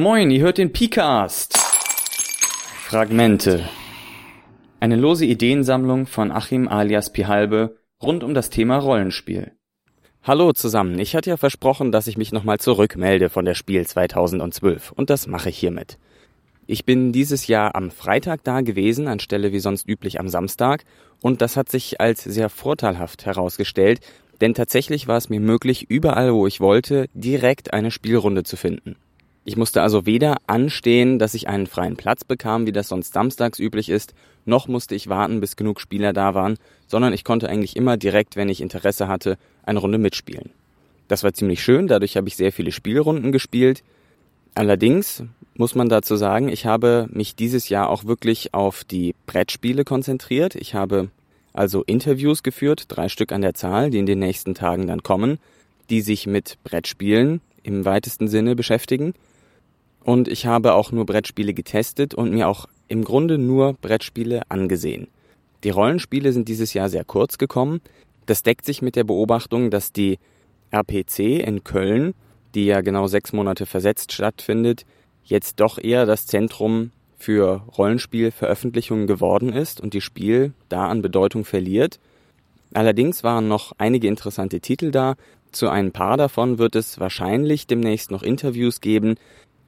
Moin, ihr hört den Picast. Fragmente. Eine lose Ideensammlung von Achim alias Pihalbe rund um das Thema Rollenspiel. Hallo zusammen, ich hatte ja versprochen, dass ich mich nochmal zurückmelde von der Spiel 2012 und das mache ich hiermit. Ich bin dieses Jahr am Freitag da gewesen, anstelle wie sonst üblich am Samstag, und das hat sich als sehr vorteilhaft herausgestellt, denn tatsächlich war es mir möglich, überall wo ich wollte, direkt eine Spielrunde zu finden. Ich musste also weder anstehen, dass ich einen freien Platz bekam, wie das sonst samstags üblich ist, noch musste ich warten, bis genug Spieler da waren, sondern ich konnte eigentlich immer direkt, wenn ich Interesse hatte, eine Runde mitspielen. Das war ziemlich schön, dadurch habe ich sehr viele Spielrunden gespielt. Allerdings muss man dazu sagen, ich habe mich dieses Jahr auch wirklich auf die Brettspiele konzentriert. Ich habe also Interviews geführt, drei Stück an der Zahl, die in den nächsten Tagen dann kommen, die sich mit Brettspielen im weitesten Sinne beschäftigen und ich habe auch nur Brettspiele getestet und mir auch im Grunde nur Brettspiele angesehen. Die Rollenspiele sind dieses Jahr sehr kurz gekommen. Das deckt sich mit der Beobachtung, dass die RPC in Köln, die ja genau sechs Monate versetzt stattfindet, jetzt doch eher das Zentrum für Rollenspielveröffentlichungen geworden ist und die Spiel da an Bedeutung verliert. Allerdings waren noch einige interessante Titel da. Zu ein paar davon wird es wahrscheinlich demnächst noch Interviews geben,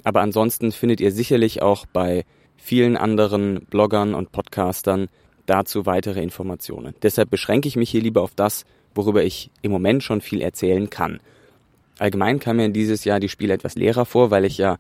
aber ansonsten findet ihr sicherlich auch bei vielen anderen Bloggern und Podcastern dazu weitere Informationen. Deshalb beschränke ich mich hier lieber auf das, worüber ich im Moment schon viel erzählen kann. Allgemein kam mir dieses Jahr die Spiele etwas leerer vor, weil ich ja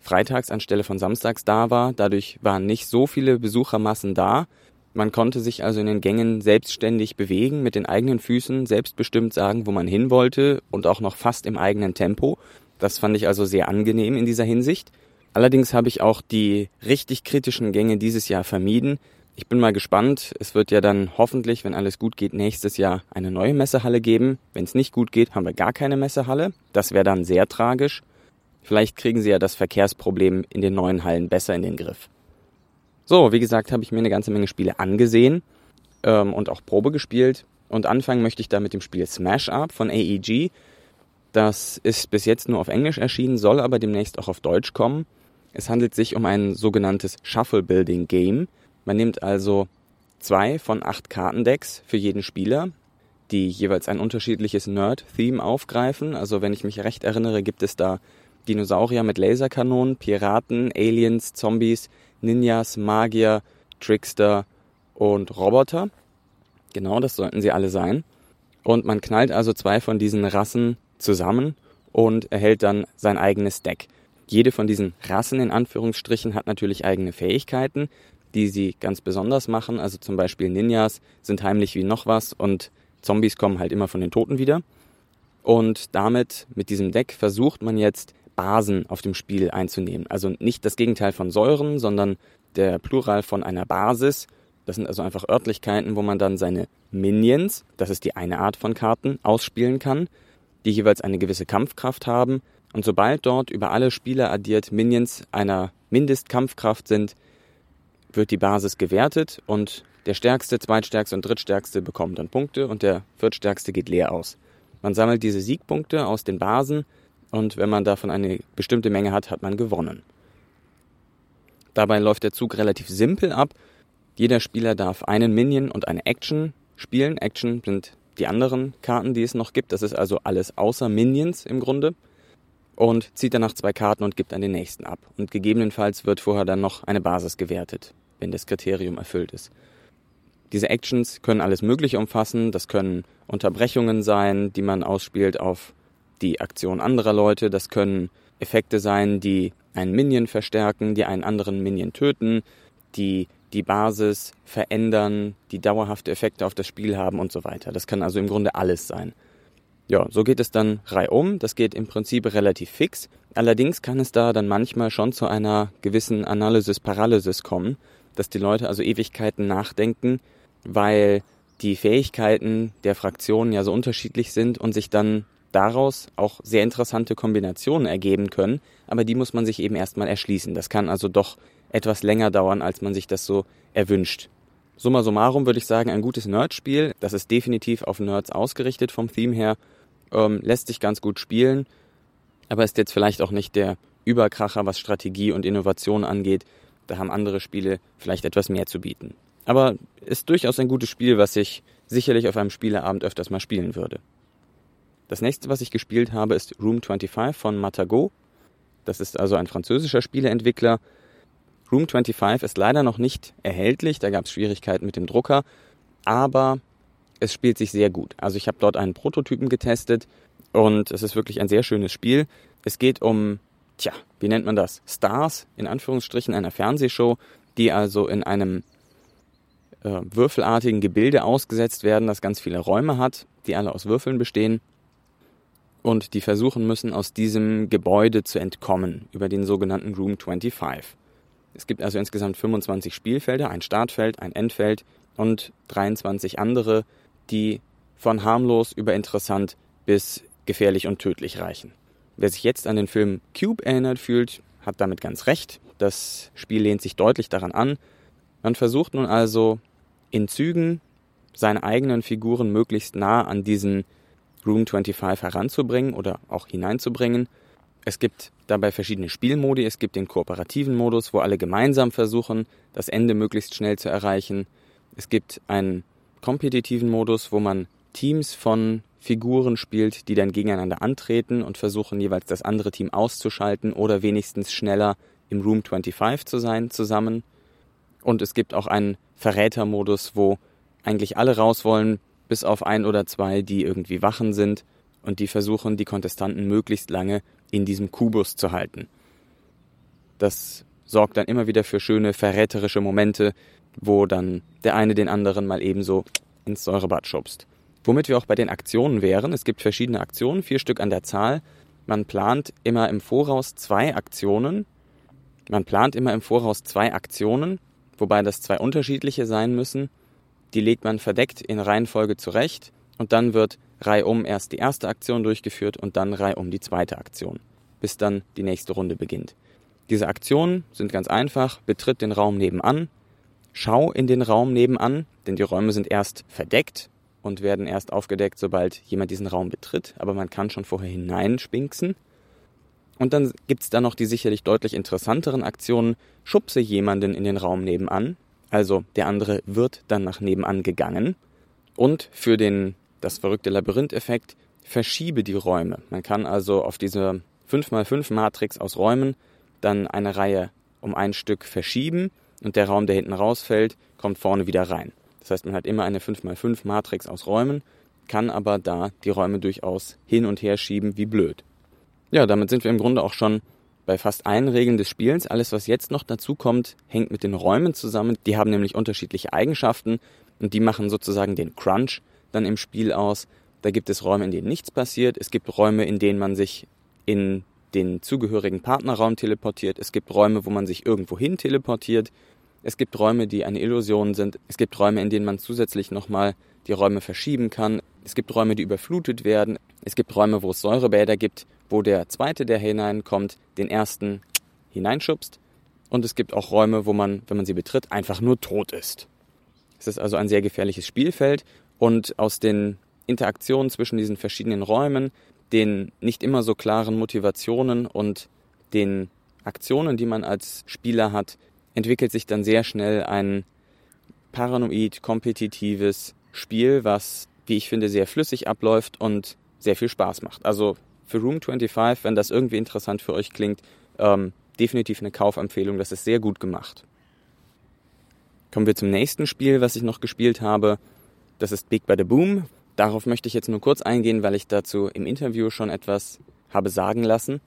freitags anstelle von samstags da war. Dadurch waren nicht so viele Besuchermassen da. Man konnte sich also in den Gängen selbstständig bewegen, mit den eigenen Füßen selbstbestimmt sagen, wo man hin wollte und auch noch fast im eigenen Tempo. Das fand ich also sehr angenehm in dieser Hinsicht. Allerdings habe ich auch die richtig kritischen Gänge dieses Jahr vermieden. Ich bin mal gespannt. Es wird ja dann hoffentlich, wenn alles gut geht, nächstes Jahr eine neue Messehalle geben. Wenn es nicht gut geht, haben wir gar keine Messehalle. Das wäre dann sehr tragisch. Vielleicht kriegen sie ja das Verkehrsproblem in den neuen Hallen besser in den Griff. So, wie gesagt, habe ich mir eine ganze Menge Spiele angesehen ähm, und auch Probe gespielt. Und anfangen möchte ich da mit dem Spiel Smash Up von AEG. Das ist bis jetzt nur auf Englisch erschienen, soll aber demnächst auch auf Deutsch kommen. Es handelt sich um ein sogenanntes Shuffle Building Game. Man nimmt also zwei von acht Kartendecks für jeden Spieler, die jeweils ein unterschiedliches Nerd-Theme aufgreifen. Also wenn ich mich recht erinnere, gibt es da Dinosaurier mit Laserkanonen, Piraten, Aliens, Zombies, Ninjas, Magier, Trickster und Roboter. Genau, das sollten sie alle sein. Und man knallt also zwei von diesen Rassen zusammen und erhält dann sein eigenes Deck. Jede von diesen Rassen in Anführungsstrichen hat natürlich eigene Fähigkeiten, die sie ganz besonders machen. Also zum Beispiel Ninjas sind heimlich wie noch was und Zombies kommen halt immer von den Toten wieder. Und damit, mit diesem Deck, versucht man jetzt Basen auf dem Spiel einzunehmen. Also nicht das Gegenteil von Säuren, sondern der Plural von einer Basis. Das sind also einfach Örtlichkeiten, wo man dann seine Minions, das ist die eine Art von Karten, ausspielen kann die jeweils eine gewisse Kampfkraft haben. Und sobald dort über alle Spieler addiert Minions einer Mindestkampfkraft sind, wird die Basis gewertet und der stärkste, zweitstärkste und drittstärkste bekommen dann Punkte und der viertstärkste geht leer aus. Man sammelt diese Siegpunkte aus den Basen und wenn man davon eine bestimmte Menge hat, hat man gewonnen. Dabei läuft der Zug relativ simpel ab. Jeder Spieler darf einen Minion und eine Action spielen. Action sind die anderen Karten, die es noch gibt. Das ist also alles außer Minions im Grunde. Und zieht danach zwei Karten und gibt an den nächsten ab. Und gegebenenfalls wird vorher dann noch eine Basis gewertet, wenn das Kriterium erfüllt ist. Diese Actions können alles Mögliche umfassen. Das können Unterbrechungen sein, die man ausspielt auf die Aktion anderer Leute. Das können Effekte sein, die einen Minion verstärken, die einen anderen Minion töten, die die Basis verändern, die dauerhafte Effekte auf das Spiel haben und so weiter. Das kann also im Grunde alles sein. Ja, so geht es dann reihum. Das geht im Prinzip relativ fix. Allerdings kann es da dann manchmal schon zu einer gewissen Analysis-Paralysis kommen, dass die Leute also Ewigkeiten nachdenken, weil die Fähigkeiten der Fraktionen ja so unterschiedlich sind und sich dann daraus auch sehr interessante Kombinationen ergeben können, aber die muss man sich eben erstmal erschließen. Das kann also doch etwas länger dauern, als man sich das so erwünscht. Summa summarum würde ich sagen, ein gutes Nerd-Spiel. Das ist definitiv auf Nerds ausgerichtet vom Theme her. Ähm, lässt sich ganz gut spielen, aber ist jetzt vielleicht auch nicht der Überkracher, was Strategie und Innovation angeht. Da haben andere Spiele vielleicht etwas mehr zu bieten. Aber ist durchaus ein gutes Spiel, was ich sicherlich auf einem Spieleabend öfters mal spielen würde. Das nächste, was ich gespielt habe, ist Room 25 von Matago. Das ist also ein französischer Spieleentwickler. Room 25 ist leider noch nicht erhältlich, da gab es Schwierigkeiten mit dem Drucker, aber es spielt sich sehr gut. Also ich habe dort einen Prototypen getestet und es ist wirklich ein sehr schönes Spiel. Es geht um, tja, wie nennt man das? Stars, in Anführungsstrichen, einer Fernsehshow, die also in einem äh, würfelartigen Gebilde ausgesetzt werden, das ganz viele Räume hat, die alle aus Würfeln bestehen und die versuchen müssen, aus diesem Gebäude zu entkommen, über den sogenannten Room 25. Es gibt also insgesamt 25 Spielfelder, ein Startfeld, ein Endfeld und 23 andere, die von harmlos über interessant bis gefährlich und tödlich reichen. Wer sich jetzt an den Film Cube erinnert fühlt, hat damit ganz recht. Das Spiel lehnt sich deutlich daran an. Man versucht nun also in Zügen seine eigenen Figuren möglichst nah an diesen Room 25 heranzubringen oder auch hineinzubringen. Es gibt dabei verschiedene Spielmodi. Es gibt den kooperativen Modus, wo alle gemeinsam versuchen, das Ende möglichst schnell zu erreichen. Es gibt einen kompetitiven Modus, wo man Teams von Figuren spielt, die dann gegeneinander antreten und versuchen jeweils das andere Team auszuschalten oder wenigstens schneller im Room 25 zu sein zusammen. Und es gibt auch einen Verrätermodus, wo eigentlich alle raus wollen, bis auf ein oder zwei, die irgendwie Wachen sind und die versuchen, die Kontestanten möglichst lange in diesem Kubus zu halten. Das sorgt dann immer wieder für schöne verräterische Momente, wo dann der eine den anderen mal ebenso ins Säurebad schubst. Womit wir auch bei den Aktionen wären. Es gibt verschiedene Aktionen, vier Stück an der Zahl. Man plant immer im Voraus zwei Aktionen. Man plant immer im Voraus zwei Aktionen, wobei das zwei unterschiedliche sein müssen. Die legt man verdeckt in Reihenfolge zurecht und dann wird reihum erst die erste Aktion durchgeführt und dann reihum die zweite Aktion, bis dann die nächste Runde beginnt. Diese Aktionen sind ganz einfach, betritt den Raum nebenan, schau in den Raum nebenan, denn die Räume sind erst verdeckt und werden erst aufgedeckt, sobald jemand diesen Raum betritt, aber man kann schon vorher hineinspinksen. Und dann gibt's da noch die sicherlich deutlich interessanteren Aktionen, schubse jemanden in den Raum nebenan, also der andere wird dann nach nebenan gegangen. Und für den, das verrückte Labyrinth-Effekt verschiebe die Räume. Man kann also auf diese 5x5 Matrix aus Räumen dann eine Reihe um ein Stück verschieben und der Raum, der hinten rausfällt, kommt vorne wieder rein. Das heißt, man hat immer eine 5x5 Matrix aus Räumen, kann aber da die Räume durchaus hin und her schieben wie blöd. Ja, damit sind wir im Grunde auch schon bei fast allen Regeln des Spiels. Alles, was jetzt noch dazu kommt, hängt mit den Räumen zusammen. Die haben nämlich unterschiedliche Eigenschaften und die machen sozusagen den Crunch dann im Spiel aus. Da gibt es Räume, in denen nichts passiert. Es gibt Räume, in denen man sich in den zugehörigen Partnerraum teleportiert. Es gibt Räume, wo man sich irgendwo hin teleportiert. Es gibt Räume, die eine Illusion sind. Es gibt Räume, in denen man zusätzlich nochmal die Räume verschieben kann. Es gibt Räume, die überflutet werden. Es gibt Räume, wo es Säurebäder gibt wo der zweite, der hineinkommt, den ersten hineinschubst. Und es gibt auch Räume, wo man, wenn man sie betritt, einfach nur tot ist. Es ist also ein sehr gefährliches Spielfeld und aus den Interaktionen zwischen diesen verschiedenen Räumen, den nicht immer so klaren Motivationen und den Aktionen, die man als Spieler hat, entwickelt sich dann sehr schnell ein paranoid kompetitives Spiel, was, wie ich finde, sehr flüssig abläuft und sehr viel Spaß macht. Also für Room 25, wenn das irgendwie interessant für euch klingt, ähm, definitiv eine Kaufempfehlung. Das ist sehr gut gemacht. Kommen wir zum nächsten Spiel, was ich noch gespielt habe. Das ist Big by the Boom. Darauf möchte ich jetzt nur kurz eingehen, weil ich dazu im Interview schon etwas habe sagen lassen.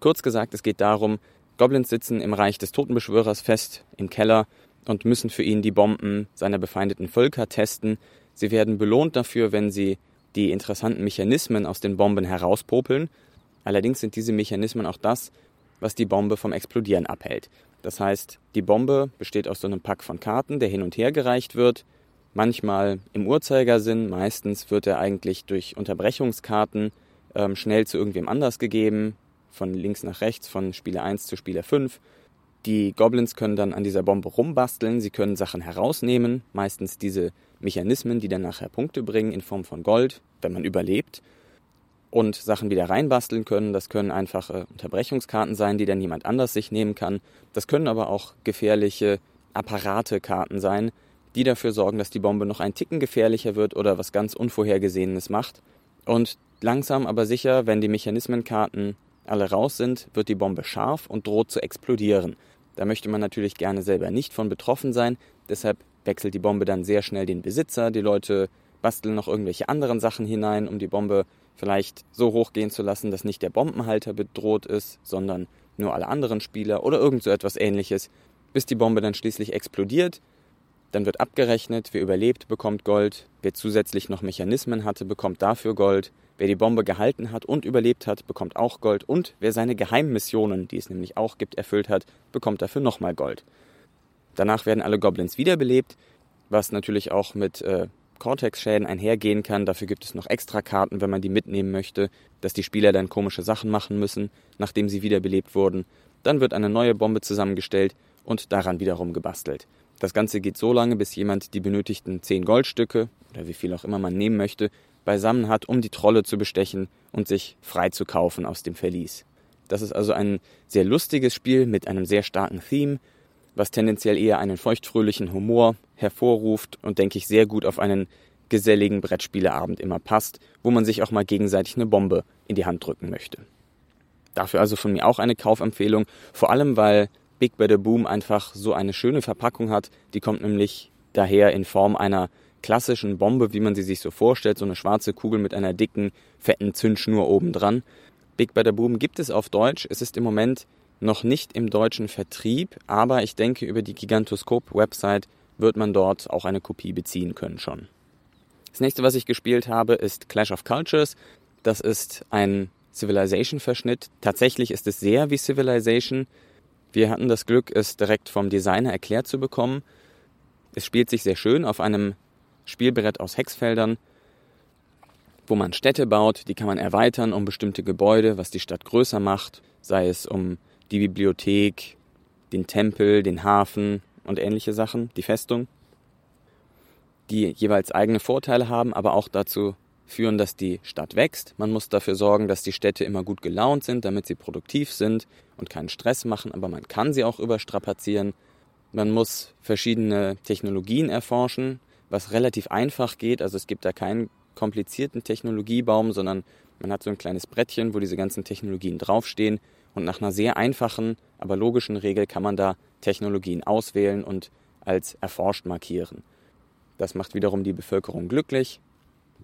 Kurz gesagt, es geht darum, Goblins sitzen im Reich des Totenbeschwörers fest im Keller und müssen für ihn die Bomben seiner befeindeten Völker testen. Sie werden belohnt dafür, wenn sie die interessanten Mechanismen aus den Bomben herauspopeln. Allerdings sind diese Mechanismen auch das, was die Bombe vom Explodieren abhält. Das heißt, die Bombe besteht aus so einem Pack von Karten, der hin und her gereicht wird. Manchmal im Uhrzeigersinn, meistens wird er eigentlich durch Unterbrechungskarten ähm, schnell zu irgendwem anders gegeben, von links nach rechts, von Spieler 1 zu Spieler 5. Die Goblins können dann an dieser Bombe rumbasteln, sie können Sachen herausnehmen, meistens diese Mechanismen, die dann nachher Punkte bringen in Form von Gold, wenn man überlebt. und Sachen wieder reinbasteln können. Das können einfache Unterbrechungskarten sein, die dann jemand anders sich nehmen kann. Das können aber auch gefährliche Apparatekarten sein, die dafür sorgen, dass die Bombe noch ein Ticken gefährlicher wird oder was ganz Unvorhergesehenes macht. Und langsam aber sicher, wenn die Mechanismenkarten alle raus sind, wird die Bombe scharf und droht zu explodieren. Da möchte man natürlich gerne selber nicht von betroffen sein, deshalb wechselt die Bombe dann sehr schnell den Besitzer. Die Leute basteln noch irgendwelche anderen Sachen hinein, um die Bombe vielleicht so hochgehen zu lassen, dass nicht der Bombenhalter bedroht ist, sondern nur alle anderen Spieler oder irgend so etwas ähnliches, bis die Bombe dann schließlich explodiert. Dann wird abgerechnet, wer überlebt, bekommt Gold, wer zusätzlich noch Mechanismen hatte, bekommt dafür Gold, wer die Bombe gehalten hat und überlebt hat, bekommt auch Gold und wer seine Geheimmissionen, die es nämlich auch gibt, erfüllt hat, bekommt dafür nochmal Gold. Danach werden alle Goblins wiederbelebt, was natürlich auch mit äh, Cortex-Schäden einhergehen kann. Dafür gibt es noch extra Karten, wenn man die mitnehmen möchte, dass die Spieler dann komische Sachen machen müssen, nachdem sie wiederbelebt wurden. Dann wird eine neue Bombe zusammengestellt und daran wiederum gebastelt. Das Ganze geht so lange, bis jemand die benötigten 10 Goldstücke oder wie viel auch immer man nehmen möchte, beisammen hat, um die Trolle zu bestechen und sich frei zu kaufen aus dem Verlies. Das ist also ein sehr lustiges Spiel mit einem sehr starken Theme, was tendenziell eher einen feuchtfröhlichen Humor hervorruft und denke ich sehr gut auf einen geselligen Brettspieleabend immer passt, wo man sich auch mal gegenseitig eine Bombe in die Hand drücken möchte. Dafür also von mir auch eine Kaufempfehlung, vor allem weil Big Better Boom einfach so eine schöne Verpackung hat. Die kommt nämlich daher in Form einer klassischen Bombe, wie man sie sich so vorstellt, so eine schwarze Kugel mit einer dicken, fetten Zündschnur obendran. Big Better Boom gibt es auf Deutsch. Es ist im Moment noch nicht im deutschen Vertrieb, aber ich denke, über die Gigantoskop-Website wird man dort auch eine Kopie beziehen können schon. Das nächste, was ich gespielt habe, ist Clash of Cultures. Das ist ein Civilization-Verschnitt. Tatsächlich ist es sehr wie Civilization. Wir hatten das Glück, es direkt vom Designer erklärt zu bekommen. Es spielt sich sehr schön auf einem Spielbrett aus Hexfeldern, wo man Städte baut, die kann man erweitern um bestimmte Gebäude, was die Stadt größer macht, sei es um die Bibliothek, den Tempel, den Hafen und ähnliche Sachen, die Festung, die jeweils eigene Vorteile haben, aber auch dazu führen, dass die Stadt wächst. Man muss dafür sorgen, dass die Städte immer gut gelaunt sind, damit sie produktiv sind und keinen Stress machen, aber man kann sie auch überstrapazieren. Man muss verschiedene Technologien erforschen, was relativ einfach geht. Also es gibt da keinen komplizierten Technologiebaum, sondern man hat so ein kleines Brettchen, wo diese ganzen Technologien draufstehen und nach einer sehr einfachen, aber logischen Regel kann man da Technologien auswählen und als erforscht markieren. Das macht wiederum die Bevölkerung glücklich,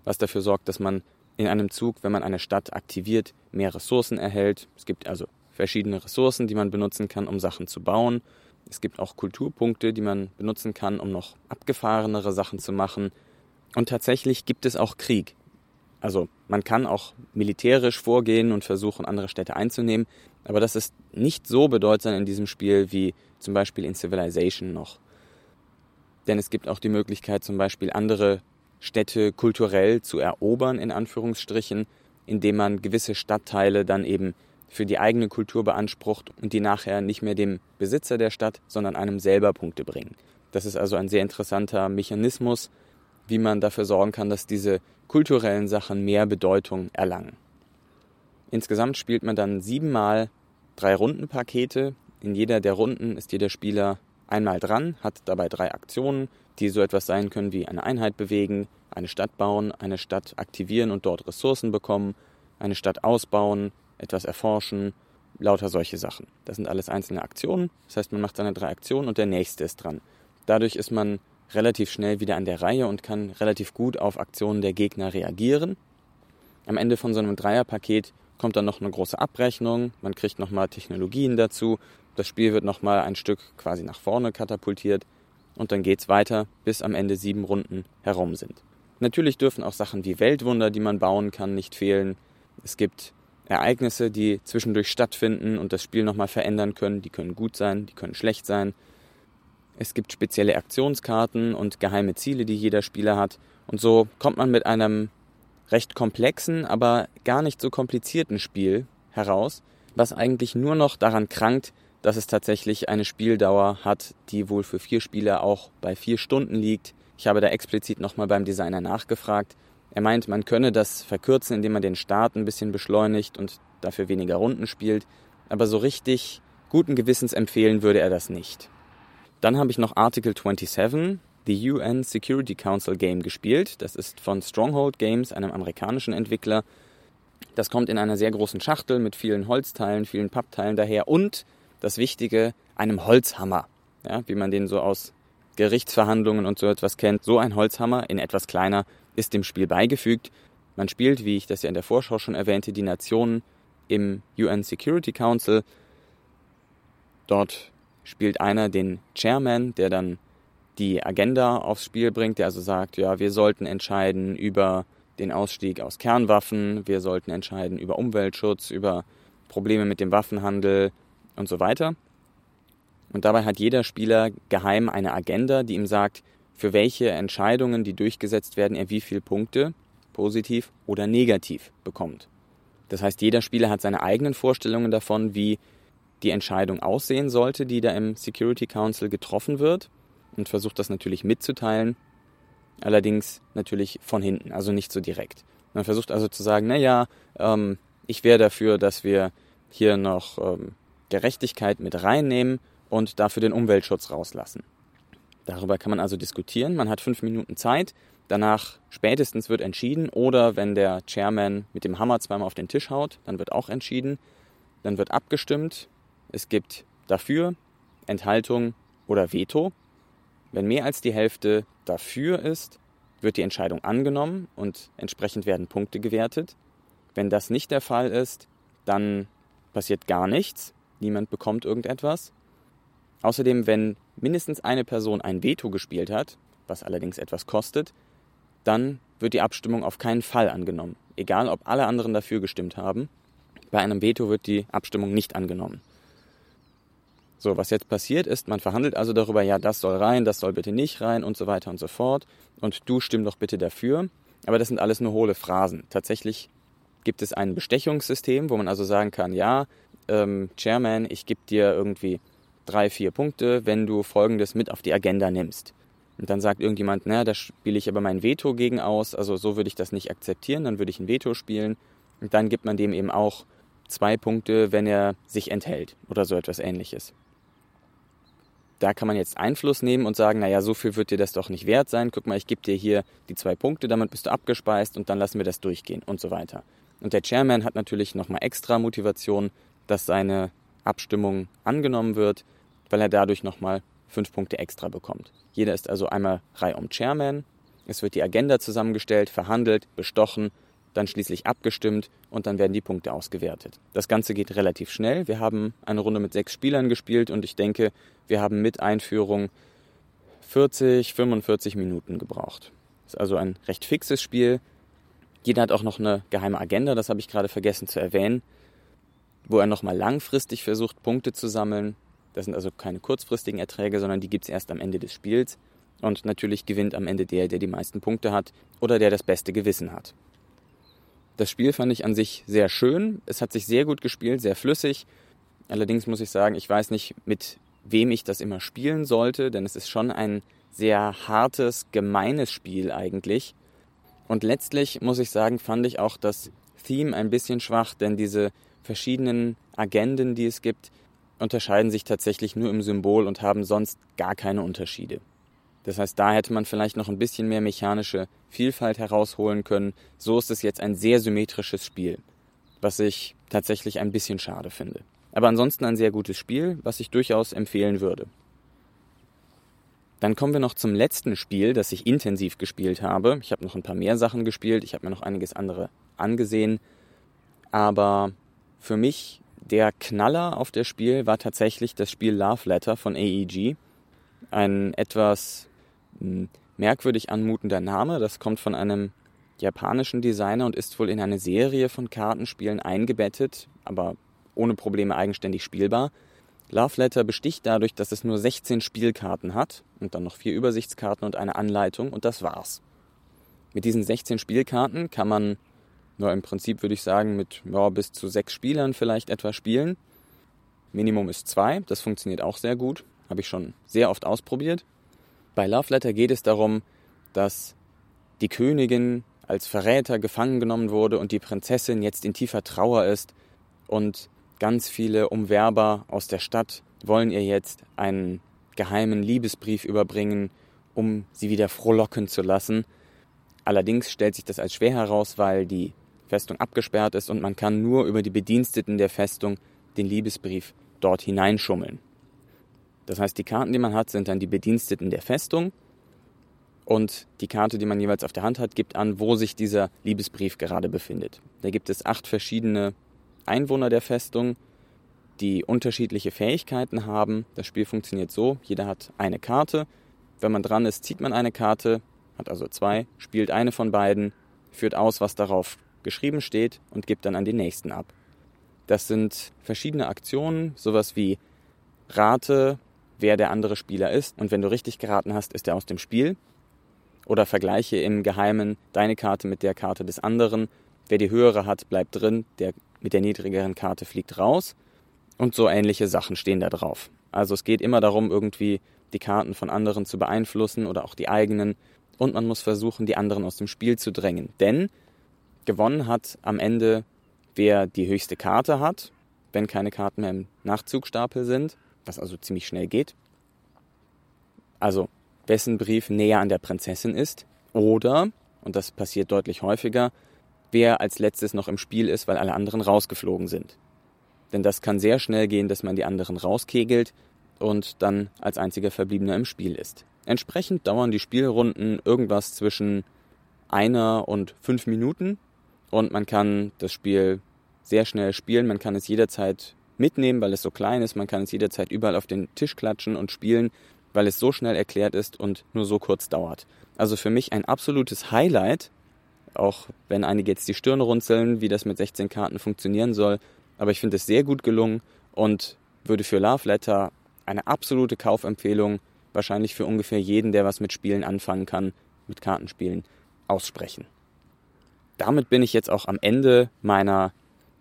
was dafür sorgt, dass man in einem Zug, wenn man eine Stadt aktiviert, mehr Ressourcen erhält. Es gibt also verschiedene Ressourcen, die man benutzen kann, um Sachen zu bauen. Es gibt auch Kulturpunkte, die man benutzen kann, um noch abgefahrenere Sachen zu machen. Und tatsächlich gibt es auch Krieg. Also man kann auch militärisch vorgehen und versuchen, andere Städte einzunehmen, aber das ist nicht so bedeutsam in diesem Spiel wie zum Beispiel in Civilization noch. Denn es gibt auch die Möglichkeit, zum Beispiel andere Städte kulturell zu erobern, in Anführungsstrichen, indem man gewisse Stadtteile dann eben für die eigene Kultur beansprucht und die nachher nicht mehr dem Besitzer der Stadt, sondern einem selber Punkte bringen. Das ist also ein sehr interessanter Mechanismus, wie man dafür sorgen kann, dass diese kulturellen Sachen mehr Bedeutung erlangen. Insgesamt spielt man dann siebenmal drei Rundenpakete. In jeder der Runden ist jeder Spieler einmal dran, hat dabei drei Aktionen, die so etwas sein können wie eine Einheit bewegen, eine Stadt bauen, eine Stadt aktivieren und dort Ressourcen bekommen, eine Stadt ausbauen, etwas erforschen, lauter solche Sachen. Das sind alles einzelne Aktionen. Das heißt, man macht seine drei Aktionen und der nächste ist dran. Dadurch ist man relativ schnell wieder an der Reihe und kann relativ gut auf Aktionen der Gegner reagieren. Am Ende von so einem Dreierpaket kommt dann noch eine große Abrechnung, man kriegt nochmal Technologien dazu, das Spiel wird nochmal ein Stück quasi nach vorne katapultiert und dann geht's weiter, bis am Ende sieben Runden herum sind. Natürlich dürfen auch Sachen wie Weltwunder, die man bauen kann, nicht fehlen. Es gibt Ereignisse, die zwischendurch stattfinden und das Spiel nochmal verändern können. Die können gut sein, die können schlecht sein. Es gibt spezielle Aktionskarten und geheime Ziele, die jeder Spieler hat. Und so kommt man mit einem recht komplexen, aber gar nicht so komplizierten Spiel heraus, was eigentlich nur noch daran krankt, dass es tatsächlich eine Spieldauer hat, die wohl für vier Spieler auch bei vier Stunden liegt. Ich habe da explizit nochmal beim Designer nachgefragt. Er meint, man könne das verkürzen, indem man den Start ein bisschen beschleunigt und dafür weniger Runden spielt, aber so richtig guten Gewissens empfehlen würde er das nicht. Dann habe ich noch Article 27, The UN Security Council Game gespielt. Das ist von Stronghold Games, einem amerikanischen Entwickler. Das kommt in einer sehr großen Schachtel mit vielen Holzteilen, vielen Pappteilen daher und das Wichtige, einem Holzhammer. Ja, wie man den so aus Gerichtsverhandlungen und so etwas kennt. So ein Holzhammer, in etwas kleiner, ist dem Spiel beigefügt. Man spielt, wie ich das ja in der Vorschau schon erwähnte, die Nationen im UN Security Council. Dort spielt einer den Chairman, der dann die Agenda aufs Spiel bringt, der also sagt, ja, wir sollten entscheiden über den Ausstieg aus Kernwaffen, wir sollten entscheiden über Umweltschutz, über Probleme mit dem Waffenhandel und so weiter. Und dabei hat jeder Spieler geheim eine Agenda, die ihm sagt, für welche Entscheidungen, die durchgesetzt werden, er wie viele Punkte, positiv oder negativ, bekommt. Das heißt, jeder Spieler hat seine eigenen Vorstellungen davon, wie die Entscheidung aussehen sollte, die da im Security Council getroffen wird und versucht das natürlich mitzuteilen, allerdings natürlich von hinten, also nicht so direkt. Man versucht also zu sagen, naja, ähm, ich wäre dafür, dass wir hier noch ähm, Gerechtigkeit mit reinnehmen und dafür den Umweltschutz rauslassen. Darüber kann man also diskutieren. Man hat fünf Minuten Zeit. Danach spätestens wird entschieden oder wenn der Chairman mit dem Hammer zweimal auf den Tisch haut, dann wird auch entschieden. Dann wird abgestimmt. Es gibt dafür, Enthaltung oder Veto. Wenn mehr als die Hälfte dafür ist, wird die Entscheidung angenommen und entsprechend werden Punkte gewertet. Wenn das nicht der Fall ist, dann passiert gar nichts. Niemand bekommt irgendetwas. Außerdem, wenn mindestens eine Person ein Veto gespielt hat, was allerdings etwas kostet, dann wird die Abstimmung auf keinen Fall angenommen. Egal, ob alle anderen dafür gestimmt haben. Bei einem Veto wird die Abstimmung nicht angenommen. So, was jetzt passiert ist, man verhandelt also darüber, ja, das soll rein, das soll bitte nicht rein und so weiter und so fort. Und du stimm doch bitte dafür. Aber das sind alles nur hohle Phrasen. Tatsächlich gibt es ein Bestechungssystem, wo man also sagen kann, ja, ähm, Chairman, ich gebe dir irgendwie drei, vier Punkte, wenn du Folgendes mit auf die Agenda nimmst. Und dann sagt irgendjemand, na, da spiele ich aber mein Veto gegen aus, also so würde ich das nicht akzeptieren, dann würde ich ein Veto spielen. Und dann gibt man dem eben auch zwei Punkte, wenn er sich enthält oder so etwas ähnliches. Da kann man jetzt Einfluss nehmen und sagen, naja, so viel wird dir das doch nicht wert sein. Guck mal, ich gebe dir hier die zwei Punkte, damit bist du abgespeist und dann lassen wir das durchgehen und so weiter. Und der Chairman hat natürlich nochmal extra Motivation, dass seine Abstimmung angenommen wird, weil er dadurch nochmal fünf Punkte extra bekommt. Jeder ist also einmal reihum Chairman. Es wird die Agenda zusammengestellt, verhandelt, bestochen, dann schließlich abgestimmt und dann werden die Punkte ausgewertet. Das Ganze geht relativ schnell. Wir haben eine Runde mit sechs Spielern gespielt und ich denke, wir haben mit Einführung 40, 45 Minuten gebraucht. Das ist also ein recht fixes Spiel. Jeder hat auch noch eine geheime Agenda, das habe ich gerade vergessen zu erwähnen wo er nochmal langfristig versucht, Punkte zu sammeln. Das sind also keine kurzfristigen Erträge, sondern die gibt es erst am Ende des Spiels. Und natürlich gewinnt am Ende der, der die meisten Punkte hat oder der das beste Gewissen hat. Das Spiel fand ich an sich sehr schön. Es hat sich sehr gut gespielt, sehr flüssig. Allerdings muss ich sagen, ich weiß nicht, mit wem ich das immer spielen sollte, denn es ist schon ein sehr hartes, gemeines Spiel eigentlich. Und letztlich muss ich sagen, fand ich auch das Theme ein bisschen schwach, denn diese verschiedenen Agenden, die es gibt, unterscheiden sich tatsächlich nur im Symbol und haben sonst gar keine Unterschiede. Das heißt, da hätte man vielleicht noch ein bisschen mehr mechanische Vielfalt herausholen können. So ist es jetzt ein sehr symmetrisches Spiel, was ich tatsächlich ein bisschen schade finde. Aber ansonsten ein sehr gutes Spiel, was ich durchaus empfehlen würde. Dann kommen wir noch zum letzten Spiel, das ich intensiv gespielt habe. Ich habe noch ein paar mehr Sachen gespielt, ich habe mir noch einiges andere angesehen. Aber für mich der Knaller auf das Spiel war tatsächlich das Spiel Love Letter von AEG. Ein etwas merkwürdig anmutender Name. Das kommt von einem japanischen Designer und ist wohl in eine Serie von Kartenspielen eingebettet, aber ohne Probleme eigenständig spielbar. Love Letter besticht dadurch, dass es nur 16 Spielkarten hat und dann noch vier Übersichtskarten und eine Anleitung und das war's. Mit diesen 16 Spielkarten kann man ja, im Prinzip würde ich sagen, mit ja, bis zu sechs Spielern vielleicht etwa spielen. Minimum ist zwei, das funktioniert auch sehr gut, habe ich schon sehr oft ausprobiert. Bei Love Letter geht es darum, dass die Königin als Verräter gefangen genommen wurde und die Prinzessin jetzt in tiefer Trauer ist und ganz viele Umwerber aus der Stadt wollen ihr jetzt einen geheimen Liebesbrief überbringen, um sie wieder frohlocken zu lassen. Allerdings stellt sich das als schwer heraus, weil die Festung abgesperrt ist und man kann nur über die Bediensteten der Festung den Liebesbrief dort hineinschummeln. Das heißt, die Karten, die man hat, sind dann die Bediensteten der Festung und die Karte, die man jeweils auf der Hand hat, gibt an, wo sich dieser Liebesbrief gerade befindet. Da gibt es acht verschiedene Einwohner der Festung, die unterschiedliche Fähigkeiten haben. Das Spiel funktioniert so, jeder hat eine Karte. Wenn man dran ist, zieht man eine Karte, hat also zwei, spielt eine von beiden, führt aus, was darauf geschrieben steht und gibt dann an den nächsten ab. Das sind verschiedene Aktionen, sowas wie rate, wer der andere Spieler ist und wenn du richtig geraten hast, ist er aus dem Spiel. Oder vergleiche im Geheimen deine Karte mit der Karte des anderen. Wer die höhere hat, bleibt drin, der mit der niedrigeren Karte fliegt raus. Und so ähnliche Sachen stehen da drauf. Also es geht immer darum, irgendwie die Karten von anderen zu beeinflussen oder auch die eigenen. Und man muss versuchen, die anderen aus dem Spiel zu drängen. Denn gewonnen hat am Ende, wer die höchste Karte hat, wenn keine Karten mehr im Nachzugstapel sind, was also ziemlich schnell geht. Also wessen Brief näher an der Prinzessin ist. Oder, und das passiert deutlich häufiger, wer als letztes noch im Spiel ist, weil alle anderen rausgeflogen sind. Denn das kann sehr schnell gehen, dass man die anderen rauskegelt und dann als einziger Verbliebener im Spiel ist. Entsprechend dauern die Spielrunden irgendwas zwischen einer und fünf Minuten und man kann das Spiel sehr schnell spielen. Man kann es jederzeit mitnehmen, weil es so klein ist. Man kann es jederzeit überall auf den Tisch klatschen und spielen, weil es so schnell erklärt ist und nur so kurz dauert. Also für mich ein absolutes Highlight, auch wenn einige jetzt die Stirn runzeln, wie das mit 16 Karten funktionieren soll. Aber ich finde es sehr gut gelungen und würde für Love Letter eine absolute Kaufempfehlung, wahrscheinlich für ungefähr jeden, der was mit Spielen anfangen kann, mit Kartenspielen, aussprechen. Damit bin ich jetzt auch am Ende meiner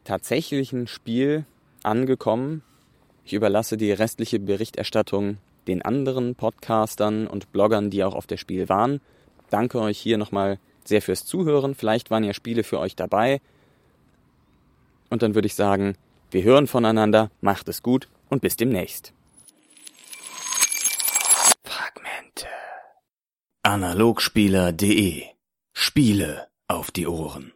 tatsächlichen Spiel angekommen. Ich überlasse die restliche Berichterstattung den anderen Podcastern und Bloggern, die auch auf der Spiel waren. Danke euch hier nochmal sehr fürs Zuhören. Vielleicht waren ja Spiele für euch dabei. Und dann würde ich sagen, wir hören voneinander, macht es gut und bis demnächst. Fragmente. Analogspieler.de Spiele auf die Ohren.